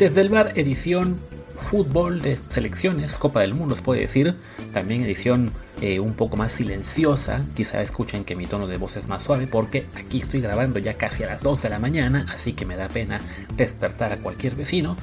Desde el bar edición fútbol de selecciones, Copa del Mundo, se puede decir. También edición eh, un poco más silenciosa. Quizá escuchen que mi tono de voz es más suave porque aquí estoy grabando ya casi a las 12 de la mañana, así que me da pena despertar a cualquier vecino.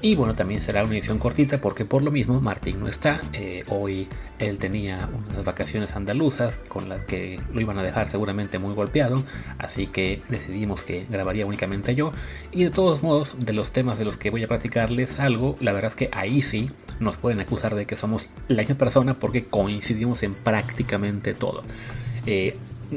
Y bueno, también será una edición cortita porque por lo mismo Martín no está. Eh, hoy él tenía unas vacaciones andaluzas con las que lo iban a dejar seguramente muy golpeado. Así que decidimos que grabaría únicamente yo. Y de todos modos, de los temas de los que voy a platicarles algo, la verdad es que ahí sí nos pueden acusar de que somos la misma persona porque coincidimos en prácticamente todo. Eh,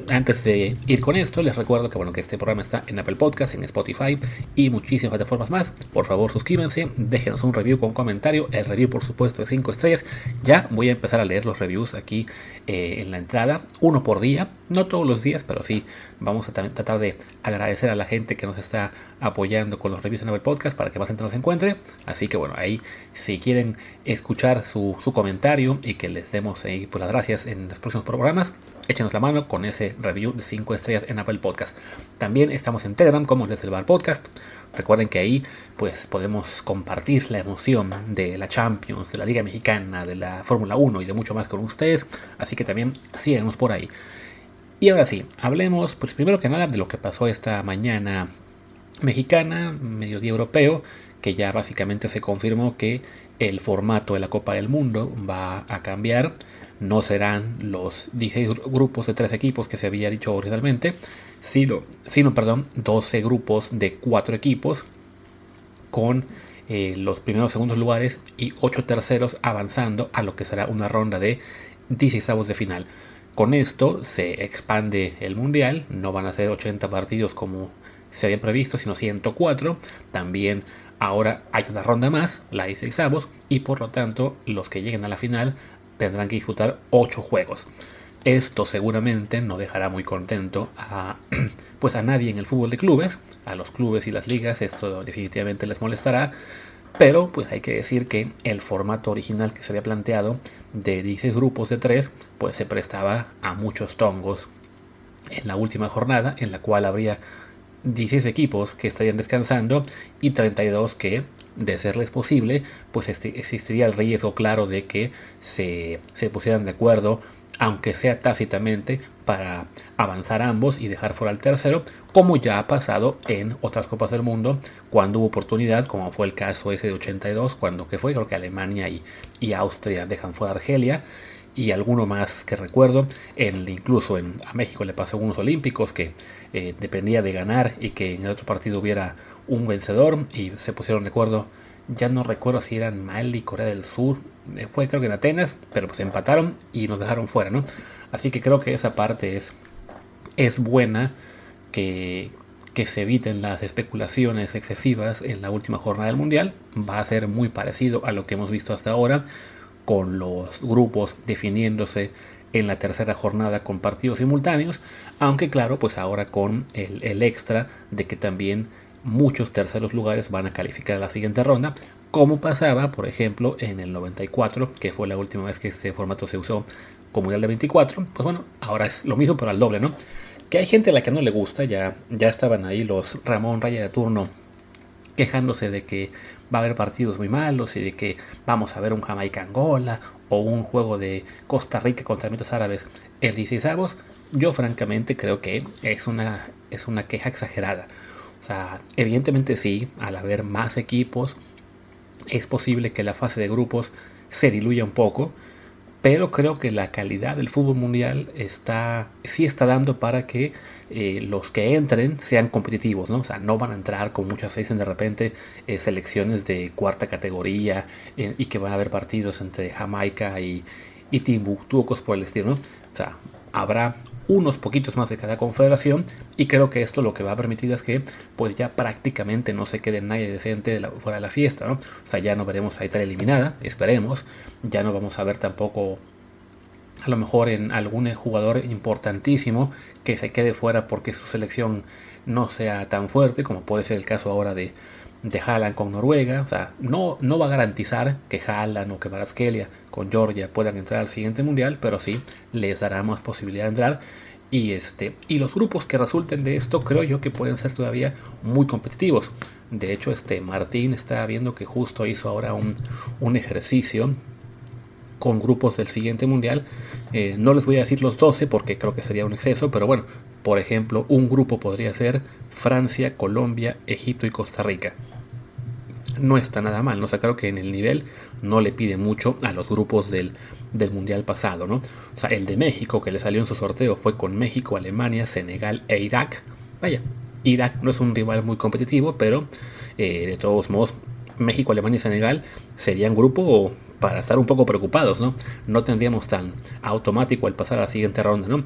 antes de ir con esto, les recuerdo que bueno que este programa está en Apple Podcast, en Spotify y muchísimas plataformas más. Por favor, suscríbanse, déjenos un review con comentario. El review, por supuesto, de 5 estrellas. Ya voy a empezar a leer los reviews aquí eh, en la entrada, uno por día, no todos los días, pero sí vamos a tratar de agradecer a la gente que nos está apoyando con los reviews en Apple Podcast para que más gente nos encuentre. Así que bueno, ahí si quieren escuchar su, comentario y que les demos ahí pues, las gracias en los próximos programas, échenos la mano con ese review de 5 estrellas en Apple Podcast. También estamos en Telegram como desde el bar podcast. Recuerden que ahí pues podemos compartir la emoción de la Champions, de la Liga Mexicana, de la Fórmula 1 y de mucho más con ustedes. Así que también síganos por ahí. Y ahora sí, hablemos pues primero que nada de lo que pasó esta mañana mexicana, mediodía europeo, que ya básicamente se confirmó que el formato de la Copa del Mundo va a cambiar no serán los 16 grupos de 3 equipos que se había dicho originalmente, sino, sino perdón, 12 grupos de 4 equipos con eh, los primeros segundos lugares y 8 terceros avanzando a lo que será una ronda de 16 de final. Con esto se expande el mundial, no van a ser 80 partidos como se había previsto, sino 104. También ahora hay una ronda más, la 16 y por lo tanto los que lleguen a la final tendrán que disputar 8 juegos. Esto seguramente no dejará muy contento a, pues a nadie en el fútbol de clubes, a los clubes y las ligas, esto definitivamente les molestará, pero pues hay que decir que el formato original que se había planteado de 16 grupos de 3, pues se prestaba a muchos tongos en la última jornada, en la cual habría 16 equipos que estarían descansando y 32 que de serles posible, pues este, existiría el riesgo claro de que se, se pusieran de acuerdo, aunque sea tácitamente, para avanzar ambos y dejar fuera al tercero, como ya ha pasado en otras Copas del Mundo, cuando hubo oportunidad, como fue el caso ese de 82, cuando que fue, creo que Alemania y, y Austria dejan fuera a Argelia, y alguno más que recuerdo, en, incluso en, a México le pasó unos olímpicos que eh, dependía de ganar y que en el otro partido hubiera un vencedor y se pusieron de acuerdo. Ya no recuerdo si eran Mali, Corea del Sur, eh, fue creo que en Atenas, pero pues empataron y nos dejaron fuera, ¿no? Así que creo que esa parte es, es buena, que, que se eviten las especulaciones excesivas en la última jornada del Mundial. Va a ser muy parecido a lo que hemos visto hasta ahora, con los grupos definiéndose en la tercera jornada con partidos simultáneos, aunque claro, pues ahora con el, el extra de que también muchos terceros lugares van a calificar a la siguiente ronda, como pasaba, por ejemplo, en el 94, que fue la última vez que este formato se usó como el de 24. Pues bueno, ahora es lo mismo, pero al doble, ¿no? Que hay gente a la que no le gusta, ya, ya estaban ahí los Ramón Raya de turno quejándose de que va a haber partidos muy malos y de que vamos a ver un Jamaica-Angola o un juego de Costa Rica contra Emiratos Árabes en 16 yo francamente creo que es una, es una queja exagerada. Evidentemente sí, al haber más equipos, es posible que la fase de grupos se diluya un poco, pero creo que la calidad del fútbol mundial está, sí está dando para que eh, los que entren sean competitivos, ¿no? O sea, no van a entrar con muchas veces de repente eh, selecciones de cuarta categoría eh, y que van a haber partidos entre Jamaica y, y Timbuktu o cosas por el estilo. O sea, habrá unos poquitos más de cada confederación y creo que esto lo que va a permitir es que pues ya prácticamente no se quede nadie decente fuera de la fiesta, ¿no? O sea, ya no veremos a Italia eliminada, esperemos, ya no vamos a ver tampoco a lo mejor en algún jugador importantísimo que se quede fuera porque su selección no sea tan fuerte como puede ser el caso ahora de, de Haaland con Noruega. O sea, no, no va a garantizar que Haaland o que Baraskelia con Georgia puedan entrar al siguiente mundial, pero sí les dará más posibilidad de entrar. Y, este, y los grupos que resulten de esto creo yo que pueden ser todavía muy competitivos. De hecho, este Martín está viendo que justo hizo ahora un, un ejercicio con grupos del siguiente mundial. Eh, no les voy a decir los 12 porque creo que sería un exceso, pero bueno, por ejemplo, un grupo podría ser Francia, Colombia, Egipto y Costa Rica. No está nada mal, ¿no? O sea, creo que en el nivel no le pide mucho a los grupos del, del mundial pasado, ¿no? O sea, el de México que le salió en su sorteo fue con México, Alemania, Senegal e Irak. Vaya, Irak no es un rival muy competitivo, pero eh, de todos modos, México, Alemania y Senegal serían grupo para estar un poco preocupados, ¿no? No tendríamos tan automático el pasar a la siguiente ronda, ¿no?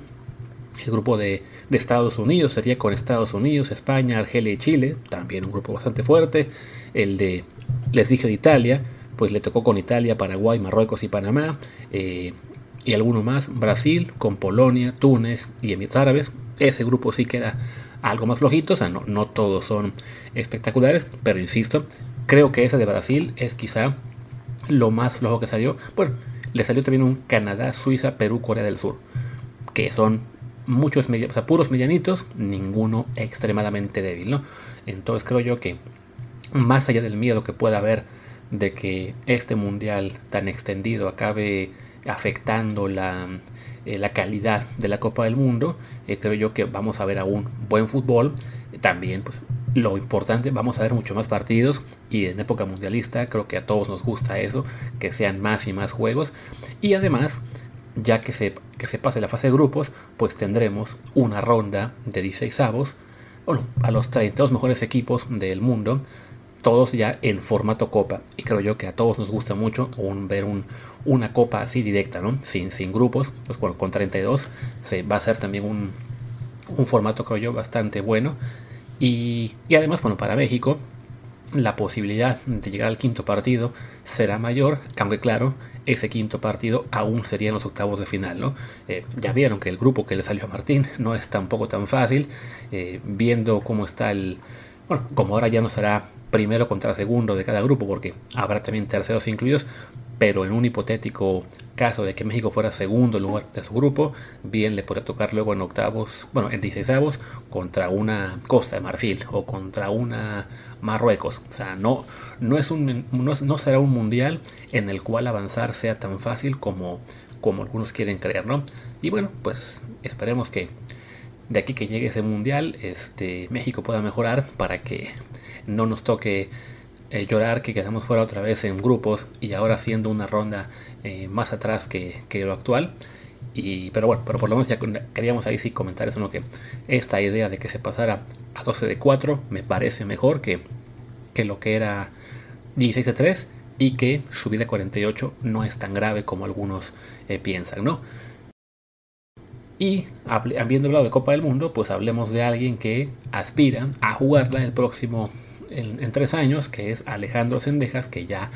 El grupo de, de, Estados Unidos sería con Estados Unidos, España, Argelia y Chile, también un grupo bastante fuerte. El de, les dije de Italia, pues le tocó con Italia, Paraguay, Marruecos y Panamá. Eh, y alguno más, Brasil, con Polonia, Túnez y Emiratos Árabes. Ese grupo sí queda algo más flojito, o sea, no, no todos son espectaculares, pero insisto, creo que ese de Brasil es quizá lo más flojo que salió. Bueno, le salió también un Canadá, Suiza, Perú, Corea del Sur, que son muchos o puros medianitos, ninguno extremadamente débil, ¿no? Entonces creo yo que más allá del miedo que pueda haber de que este mundial tan extendido acabe afectando la, eh, la calidad de la Copa del Mundo, eh, creo yo que vamos a ver aún buen fútbol. También, pues, lo importante, vamos a ver mucho más partidos y en época mundialista creo que a todos nos gusta eso, que sean más y más juegos. Y además, ya que se, que se pase la fase de grupos, pues tendremos una ronda de 16 avos, bueno, a los 32 mejores equipos del mundo, todos ya en formato copa. Y creo yo que a todos nos gusta mucho ver un, una copa así directa, ¿no? Sin, sin grupos, pues bueno, con 32 se va a ser también un, un formato, creo yo, bastante bueno. Y, y, además, bueno, para México, la posibilidad de llegar al quinto partido será mayor, aunque claro, ese quinto partido aún sería en los octavos de final, ¿no? Eh, ya vieron que el grupo que le salió a Martín no es tampoco tan fácil, eh, viendo cómo está el... Bueno, como ahora ya no será primero contra segundo de cada grupo, porque habrá también terceros incluidos, pero en un hipotético caso de que México fuera segundo lugar de su grupo, bien le podría tocar luego en octavos, bueno, en 16 contra una Costa de Marfil o contra una Marruecos. O sea, no, no, es un, no, no será un mundial en el cual avanzar sea tan fácil como, como algunos quieren creer, ¿no? Y bueno, pues esperemos que de aquí que llegue ese mundial, este, México pueda mejorar para que no nos toque eh, llorar que quedamos fuera otra vez en grupos y ahora haciendo una ronda eh, más atrás que, que, lo actual. Y, pero bueno, pero por lo menos ya queríamos ahí sí comentar eso, ¿no? que esta idea de que se pasara a 12 de 4 me parece mejor que, que lo que era 16 de 3 y que subir a 48 no es tan grave como algunos eh, piensan, ¿no? Y habiendo hablado de Copa del Mundo, pues hablemos de alguien que aspira a jugarla el próximo en, tres años, que es Alejandro Sendejas, que ya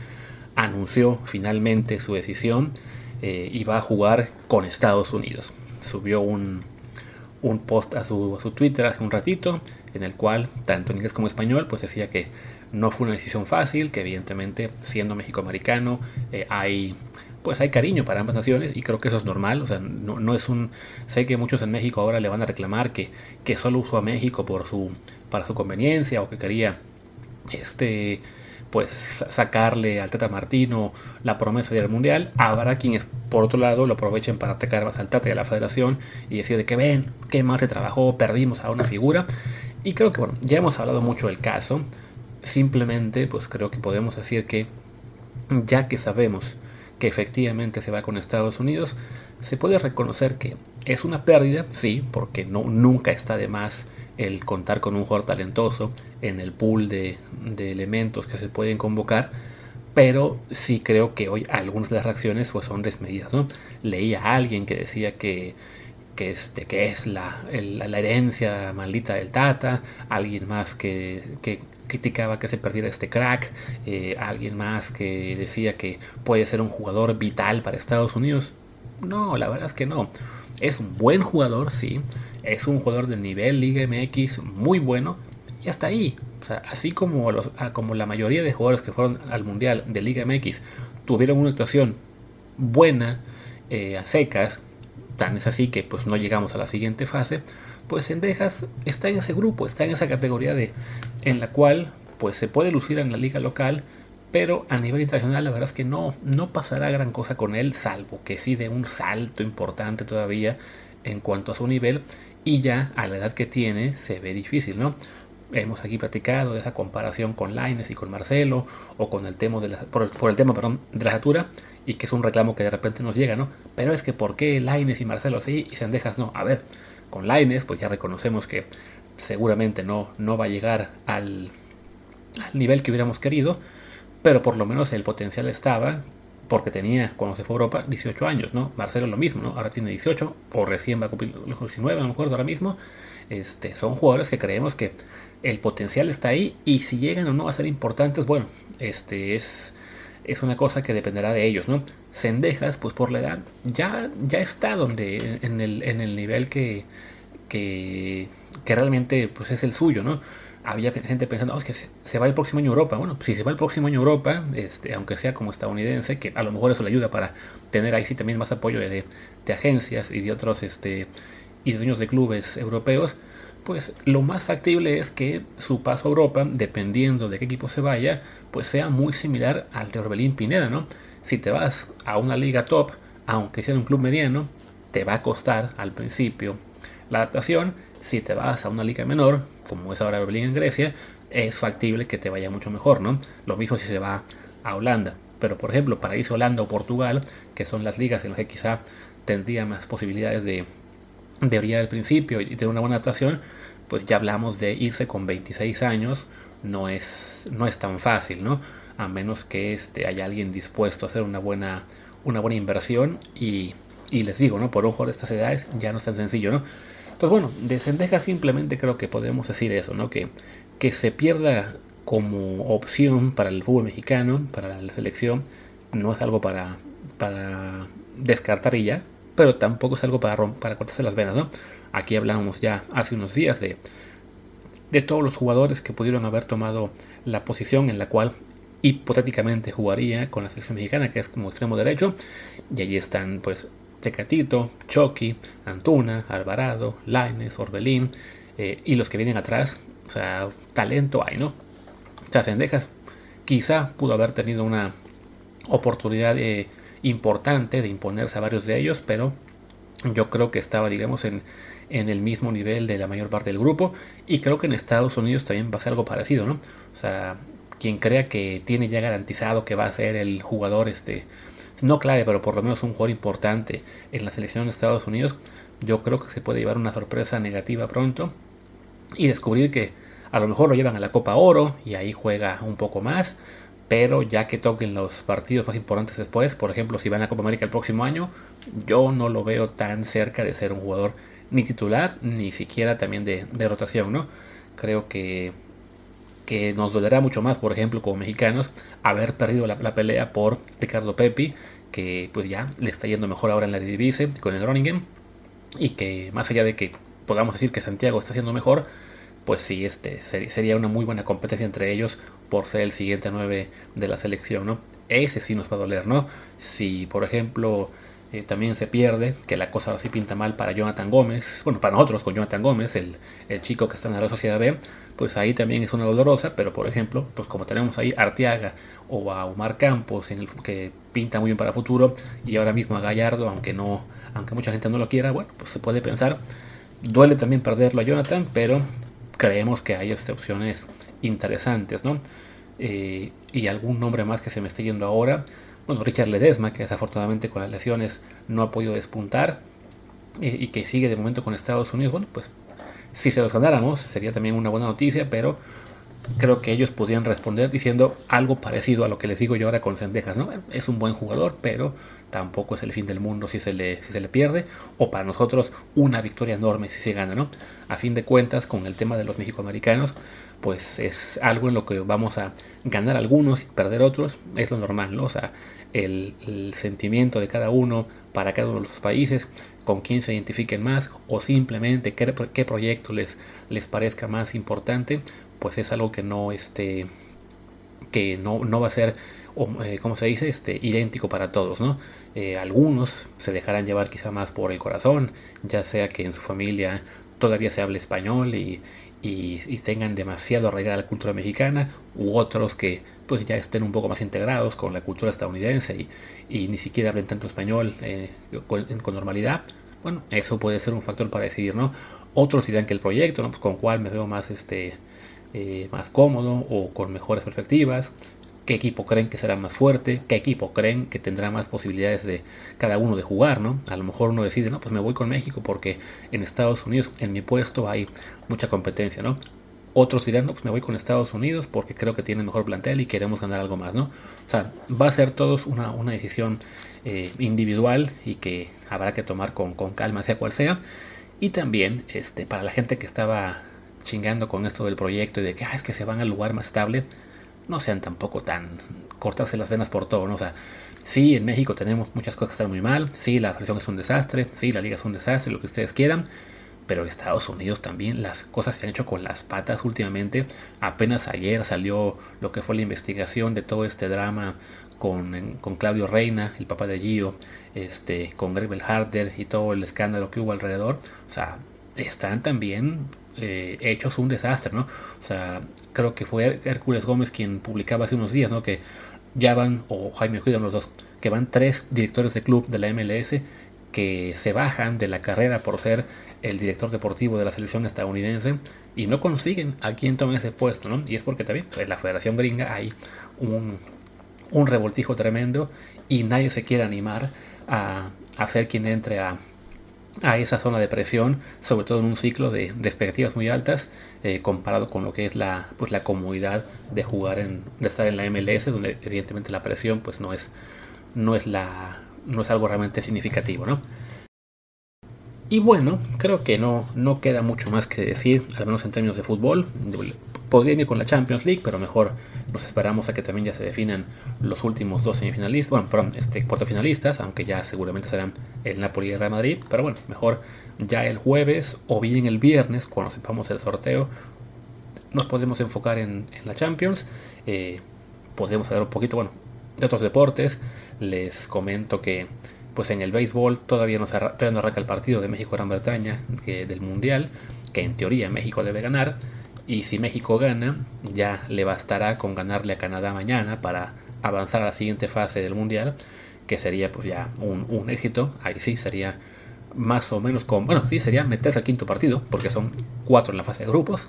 anunció finalmente su decisión eh, y va a jugar con Estados Unidos. Subió un, un post a su, a su, Twitter hace un ratito, en el cual, tanto en inglés como en español, pues decía que no fue una decisión fácil, que evidentemente siendo México-americano eh, hay pues hay cariño para ambas naciones y creo que eso es normal, o sea, no, no, es un... Sé que muchos en México ahora le van a reclamar que, que solo usó a México por su, para su conveniencia o que quería este pues sacarle al Tata Martino la promesa del Mundial. Habrá quienes, por otro lado, lo aprovechen para atacar más al Tata y a la Federación y decir de que ven, qué más se trabajó, perdimos a una figura. Y creo que, bueno, ya hemos hablado mucho del caso. Simplemente, pues creo que podemos decir que, ya que sabemos que efectivamente se va con Estados Unidos, se puede reconocer que es una pérdida, sí, porque no, nunca está de más el contar con un jugador talentoso en el pool de, elementos que se pueden convocar, pero sí creo que hoy algunas de las reacciones pues, son desmedidas. ¿no? Leía a alguien que decía que, que, este, que es la, la, herencia maldita del Tata, alguien más que, que criticaba que se perdiera este crack, eh, alguien más que decía que puede ser un jugador vital para Estados Unidos. No, la verdad es que no. Es un buen jugador, sí. Es un jugador de nivel Liga MX muy bueno. Y hasta ahí. O sea, así como, los, como la mayoría de jugadores que fueron al Mundial de Liga MX tuvieron una actuación buena, eh, a secas, tan es así que pues no llegamos a la siguiente fase, pues Sendejas está en ese grupo, está en esa categoría de en la cual pues se puede lucir en la liga local, pero a nivel internacional la verdad es que no, no pasará gran cosa con él, salvo que sí de un salto importante todavía en cuanto a su nivel y ya a la edad que tiene se ve difícil, ¿no? Hemos aquí platicado de esa comparación con Laines y con Marcelo o con el tema de la, por, el tema perdón, de la altura y que es un reclamo que de repente nos llega, ¿no? Pero es que ¿por qué Laines y Marcelo sí y Sendejas no? A ver, con Laines pues ya reconocemos que seguramente no, no va a llegar al, al nivel que hubiéramos querido, pero por lo menos el potencial estaba, porque tenía cuando se fue a Europa 18 años, ¿no? Marcelo lo mismo, ¿no? Ahora tiene 18 o recién va a cumplir los 19, no me acuerdo ahora mismo. Este, son jugadores que creemos que el potencial está ahí y si llegan o no a ser importantes, bueno, este es, es una cosa que dependerá de ellos, ¿no? Sendejas, pues por la edad, ya, ya está donde en el, en el nivel que, que, que realmente pues es el suyo, ¿no? Había gente pensando, oh, que se, va el próximo año a Europa. Bueno, si se va el próximo año a Europa, este, aunque sea como estadounidense, que a lo mejor eso le ayuda para tener ahí sí también más apoyo de, agencias y de otros este, y dueños de clubes europeos, pues lo más factible es que su paso a Europa, dependiendo de qué equipo se vaya, pues sea muy similar al de Orbelín Pineda, ¿no? Si te vas a una liga top, aunque sea un club mediano, te va a costar al principio la adaptación si te vas a una liga menor, como es ahora Berlín en Grecia, es factible que te vaya mucho mejor, ¿no? Lo mismo si se va a Holanda. Pero por ejemplo, para irse a Holanda o Portugal, que son las ligas en las que quizá tendría más posibilidades de, brillar al principio y de una buena adaptación, pues ya hablamos de irse con 26 años, no es, no es tan fácil, ¿no? A menos que este, haya alguien dispuesto a hacer una buena, una buena inversión y, y les digo, ¿no? Por ojo de estas edades ya no es tan sencillo, ¿no? Pues bueno, de Sendeja simplemente creo que podemos decir eso, ¿no? Que, que se pierda como opción para el fútbol mexicano, para la selección, no es algo para, para descartar y ya, pero tampoco es algo para, para cortarse las venas, ¿no? Aquí hablábamos ya hace unos días de, de todos los jugadores que pudieron haber tomado la posición en la cual hipotéticamente jugaría con la selección mexicana, que es como extremo derecho, y allí están pues Tecatito, Chucky, Antuna, Alvarado, Laines, Orbelín eh, y los que vienen atrás. O sea, talento hay, ¿no? Sendejas quizá pudo haber tenido una oportunidad eh, importante de imponerse a varios de ellos, pero yo creo que estaba, digamos, en, en, el mismo nivel de la mayor parte del grupo. Y creo que en Estados Unidos también va a ser algo parecido, ¿no? O sea, quien crea que tiene ya garantizado que va a ser el jugador este no clave, pero por lo menos un jugador importante en la selección de Estados Unidos, yo creo que se puede llevar una sorpresa negativa pronto y descubrir que a lo mejor lo llevan a la Copa Oro y ahí juega un poco más, pero ya que toquen los partidos más importantes después, por ejemplo, si van a Copa América el próximo año, yo no lo veo tan cerca de ser un jugador ni titular, ni siquiera también de, rotación, ¿no? Creo que, que nos dolerá mucho más, por ejemplo, como mexicanos, haber perdido la, pelea por Ricardo Pepi, que pues ya le está yendo mejor ahora en la Eredivisie con el Groningen, y que más allá de que podamos decir que Santiago está haciendo mejor, pues sí, este, sería una muy buena competencia entre ellos por ser el siguiente 9 de la selección, ¿no? Ese sí nos va a doler, ¿no? Si, por ejemplo, eh, también se pierde, que la cosa ahora sí pinta mal para Jonathan Gómez, bueno, para nosotros con Jonathan Gómez, el, el chico que está en la Sociedad B, pues ahí también es una dolorosa, pero por ejemplo, pues como tenemos ahí Arteaga o a Omar Campos, en el, que pinta muy bien para futuro, y ahora mismo a Gallardo, aunque no, aunque mucha gente no lo quiera, bueno, pues se puede pensar. Duele también perderlo a Jonathan, pero creemos que hay opciones interesantes, ¿no? Eh, y algún nombre más que se me esté yendo ahora, bueno, Richard Ledesma, que desafortunadamente con las lesiones no ha podido despuntar y que sigue de momento con Estados Unidos, bueno, pues si se los ganáramos sería también una buena noticia, pero creo que ellos podrían responder diciendo algo parecido a lo que les digo yo ahora con Sendejas, ¿no? Es un buen jugador, pero tampoco es el fin del mundo si se le, si se le pierde, o para nosotros una victoria enorme si se gana, ¿no? A fin de cuentas, con el tema de los mexicoamericanos, pues es algo en lo que vamos a ganar algunos y perder otros, es lo normal, ¿no? O sea, el, sentimiento de cada uno para cada uno de los países, con quién se identifiquen más o simplemente qué, qué proyecto les, les parezca más importante, pues es algo que no, este, que no, no va a ser, eh, como se dice, este, idéntico para todos, ¿no? Eh, algunos se dejarán llevar quizá más por el corazón, ya sea que en su familia todavía se hable español y, y, tengan demasiado arraigada la cultura mexicana, u otros que pues ya estén un poco más integrados con la cultura estadounidense y, ni siquiera hablen tanto español eh, con, normalidad. Bueno, eso puede ser un factor para decidir, ¿no? Otros dirán que el proyecto, ¿no? Pues con cuál me veo más, este, eh, más cómodo o con mejores perspectivas qué equipo creen que será más fuerte, qué equipo creen que tendrá más posibilidades de cada uno de jugar, ¿no? A lo mejor uno decide, no, pues me voy con México porque en Estados Unidos, en mi puesto, hay mucha competencia, ¿no? Otros dirán, no, pues me voy con Estados Unidos porque creo que tiene mejor plantel y queremos ganar algo más, ¿no? O sea, va a ser todos una, una decisión eh, individual y que habrá que tomar con, con calma, sea cual sea. Y también, este, para la gente que estaba chingando con esto del proyecto y de que ah, es que se van al lugar más estable, no sean tampoco tan cortarse las venas por todo, ¿no? O sea, sí, en México tenemos muchas cosas que están muy mal, sí, la selección es un desastre, sí, la liga es un desastre, lo que ustedes quieran, pero en Estados Unidos también las cosas se han hecho con las patas últimamente. Apenas ayer salió lo que fue la investigación de todo este drama con, con Claudio Reina, el papá de Gio, este, con Greg Harder y todo el escándalo que hubo alrededor. O sea, están también eh, hechos un desastre, ¿no? O sea, creo que fue Hércules Gómez quien publicaba hace unos días, ¿no? Que ya van, o Jaime Cuidan los dos, que van tres directores de club de la MLS que se bajan de la carrera por ser el director deportivo de la selección estadounidense y no consiguen a quien tome ese puesto, ¿no? Y es porque también en la Federación Gringa hay un, revoltijo tremendo y nadie se quiere animar a, a ser quien entre a, a esa zona de presión, sobre todo en un ciclo de, expectativas muy altas, eh, comparado con lo que es la, pues, la comodidad de jugar en, de estar en la MLS, donde evidentemente la presión pues no es, no es la, no es algo realmente significativo, ¿no? Y bueno, creo que no, no queda mucho más que decir, al menos en términos de fútbol. Ir con la Champions League, pero mejor nos esperamos a que también ya se definan los últimos dos semifinalistas, bueno, perdón, este, finalistas, aunque ya seguramente serán el Napoli y el Real Madrid, pero bueno, mejor ya el jueves o bien el viernes, cuando sepamos el sorteo, nos podemos enfocar en, la Champions, eh, podemos hablar un poquito, bueno, de otros deportes, les comento que pues en el béisbol todavía no, se todavía no arranca el partido de México-Gran Bretaña del Mundial, que en teoría México debe ganar, y si México gana, ya le bastará con ganarle a Canadá mañana para avanzar a la siguiente fase del Mundial, que sería pues ya un, éxito. Ahí sí sería más o menos como, bueno, sí sería meterse al quinto partido, porque son cuatro en la fase de grupos.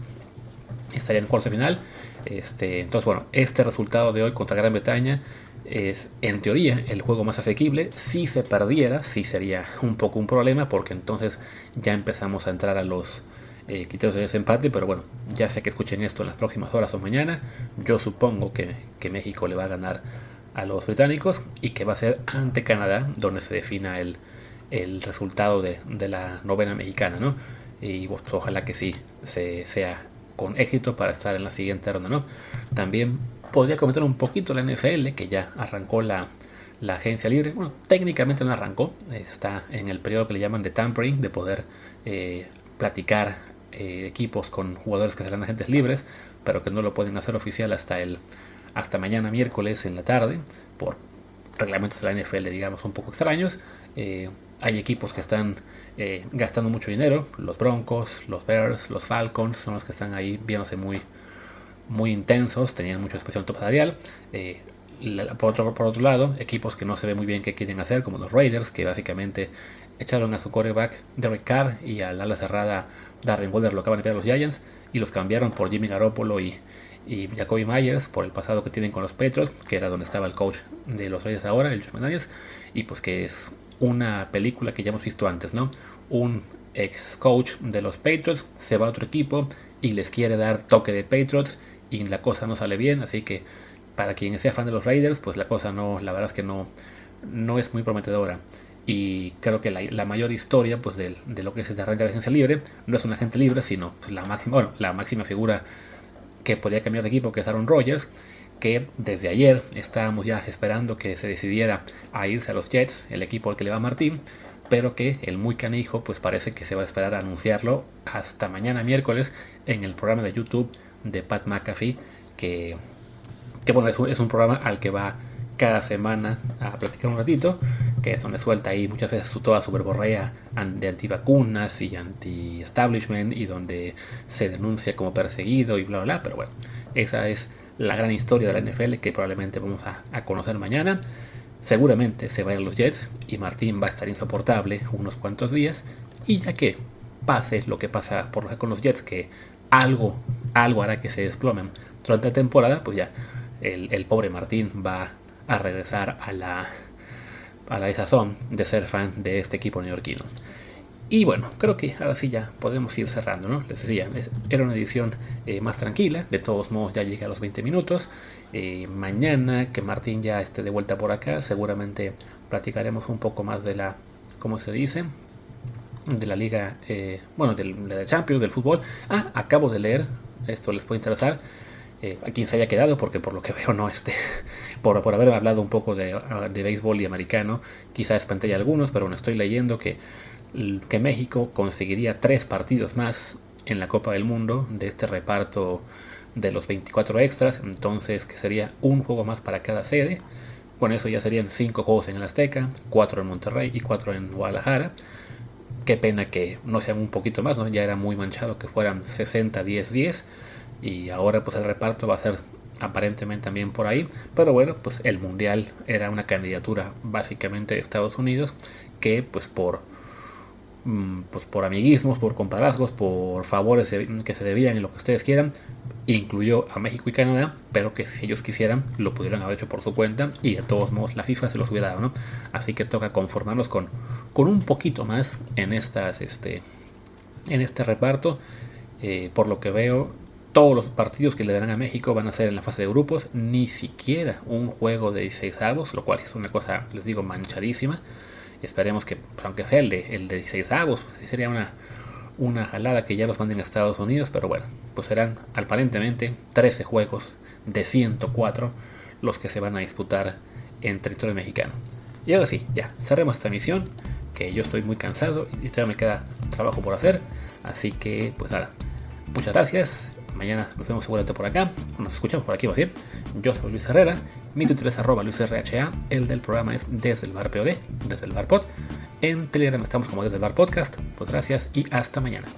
Estaría en cuarto final. Este, entonces, bueno, este resultado de hoy contra Gran Bretaña es en teoría el juego más asequible. Si se perdiera, sí sería un poco un problema, porque entonces ya empezamos a entrar a los eh, criterios de desempate, pero bueno, ya sé que escuchen esto en las próximas horas o mañana. Yo supongo que, México le va a ganar a los británicos y que va a ser ante Canadá donde se defina el, resultado de, la novena mexicana, ¿no? Y pues, ojalá que sí se, sea con éxito para estar en la siguiente ronda, ¿no? También podría comentar un poquito la NFL, que ya arrancó la, agencia libre. Bueno, técnicamente no arrancó, está en el periodo que le llaman de tampering, de poder eh, platicar eh, equipos con jugadores que serán agentes libres, pero que no lo pueden hacer oficial hasta el hasta mañana miércoles en la tarde por reglamentos de la NFL digamos un poco extraños. Eh, hay equipos que están eh, gastando mucho dinero, los Broncos, los Bears, los Falcons son los que están ahí viéndose muy muy intensos, tenían mucha expresión top salarial. por, otro, por otro lado, equipos que no se ve muy bien qué quieren hacer, como los Raiders, que básicamente echaron a su quarterback Derek Carr y al ala cerrada Darren Waller lo acaban de pegar los Giants y los cambiaron por Jimmy Garoppolo y, Jacoby Myers por el pasado que tienen con los Petros, que era donde estaba el coach de los Raiders ahora, el Josh y pues que es una película que ya hemos visto antes, ¿no? Un ex coach de los Patriots se va a otro equipo y les quiere dar toque de Patriots y la cosa no sale bien, así que para quien sea fan de los Raiders, pues la cosa no, la verdad es que no, no es muy prometedora. Y creo que la, mayor historia pues, de, lo que es este arranque de agencia libre no es un agente libre, sino pues, la, máxima, la máxima figura que podría cambiar de equipo, que es Aaron Rodgers, que desde ayer estábamos ya esperando que se decidiera a irse a los Jets, el equipo al que le va Martín, pero que el muy canijo pues parece que se va a esperar a anunciarlo hasta mañana miércoles en el programa de YouTube de Pat McAfee que, que bueno, es un, es un programa al que va cada semana a platicar un ratito, que donde suelta ahí muchas veces su, toda su verborrea de antivacunas y anti-establishment y donde se denuncia como perseguido y bla, bla, bla. Pero bueno, esa es la gran historia de la NFL que probablemente vamos a, conocer mañana. Seguramente se vayan los Jets y Martín va a estar insoportable unos cuantos días. Y ya que pase lo que pasa por, con los Jets, que algo, algo hará que se desplomen durante la temporada, pues ya el pobre Martín va a regresar a la, a la desazón de ser fan de este equipo neoyorquino. Y bueno, creo que ahora sí ya podemos ir cerrando, ¿no? Les decía, era una edición eh, más tranquila, de todos modos ya llegué a los 20 minutos. Eh, mañana que Martín ya esté de vuelta por acá, seguramente platicaremos un poco más de la, ¿cómo se dice? De la liga, eh, bueno, de la Champions, del fútbol. Ah, acabo de leer, esto les puede interesar, eh, a quien se haya quedado, porque por lo que veo no este, por, por haber hablado un poco de, ah, de béisbol y americano, quizá espanté a algunos, pero bueno, estoy leyendo que, que México conseguiría tres partidos más en la Copa del Mundo de este reparto de los 24 extras, entonces que sería un juego más para cada sede. Con eso ya serían cinco juegos en el Azteca, cuatro en Monterrey y cuatro en Guadalajara. Qué pena que no sean un poquito más, ¿no? Ya era muy manchado que fueran 60, 10, 10 y ahora pues el reparto va a ser aparentemente también por ahí, pero bueno, pues el mundial era una candidatura básicamente de Estados Unidos que pues por mm, pues por amiguismos, por compadrazgos, por favores que se debían y lo que ustedes quieran, incluyó a México y Canadá, pero que si ellos quisieran lo pudieran haber hecho por su cuenta y de todos modos la FIFA se los hubiera dado, ¿no? Así que toca conformarnos con, con un poquito más en estas este en este reparto. Eh, por lo que veo, todos los partidos que le darán a México van a ser en la fase de grupos, ni siquiera un juego de 16 avos, lo cual es una cosa, les digo, manchadísima. Esperemos que, pues, aunque sea el de, el de 16 avos, pues, sería una, una jalada que ya los manden a Estados Unidos, pero bueno, pues serán aparentemente 13 juegos de 104 los que se van a disputar en territorio mexicano. Y ahora sí, ya, cerremos esta misión, que yo estoy muy cansado y ya me queda trabajo por hacer, así que pues nada, muchas gracias Mañana nos vemos seguramente por acá. Nos escuchamos por aquí, va a. Yo soy Luis Herrera. Mi Twitter es arroba LuisRHA. El del programa es desde el bar POD, desde el bar pod. En Telegram estamos como desde el bar podcast. Pues gracias y hasta mañana.